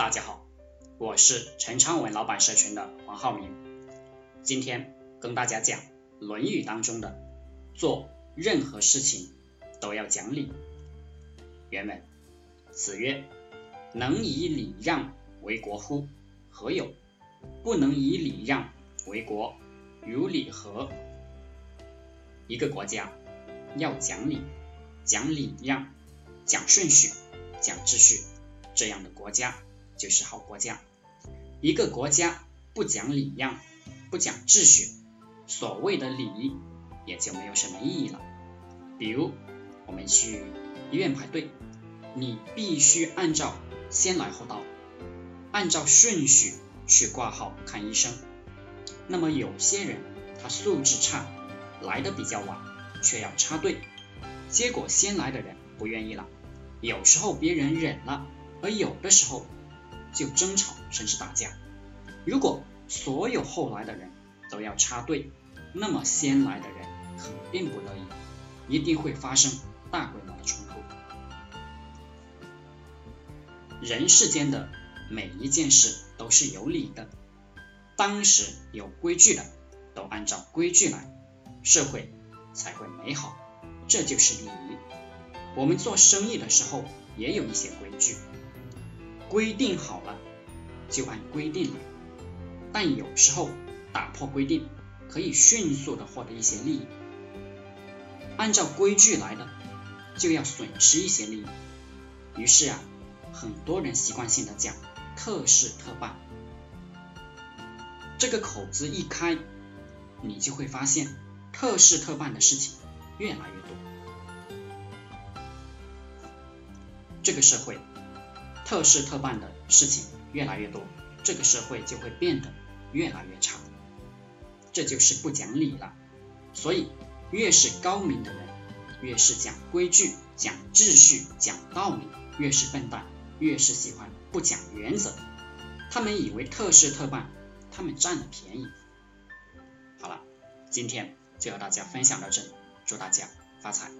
大家好，我是陈昌文老板社群的黄浩明，今天跟大家讲《论语》当中的做任何事情都要讲理。原文：子曰：“能以礼让为国乎？何有？不能以礼让为国，如礼何？”一个国家要讲理、讲礼让、讲顺序、讲秩序，这样的国家就是好国家。一个国家不讲礼让、不讲秩序，所谓的礼也就没有什么意义了。比如我们去医院排队，你必须按照先来后到，按照顺序去挂号看医生。那么有些人他素质差。来的比较晚，却要插队，结果先来的人不愿意了。有时候别人忍了，而有的时候就争吵甚至打架。如果所有后来的人都要插队，那么先来的人肯定不乐意，一定会发生大规模的冲突。人世间的每一件事都是有理的，当时有规矩的都按照规矩来。社会才会美好，这就是礼仪。我们做生意的时候也有一些规矩，规定好了就按规定来。但有时候打破规定，可以迅速的获得一些利益。按照规矩来的，就要损失一些利益。于是啊，很多人习惯性的讲特事特办，这个口子一开，你就会发现。特事特办的事情越来越多，这个社会特事特办的事情越来越多，这个社会就会变得越来越差，这就是不讲理了。所以，越是高明的人，越是讲规矩、讲秩序、讲道理；越是笨蛋，越是喜欢不讲原则。他们以为特事特办，他们占了便宜。好了，今天。就和大家分享到这里，祝大家发财。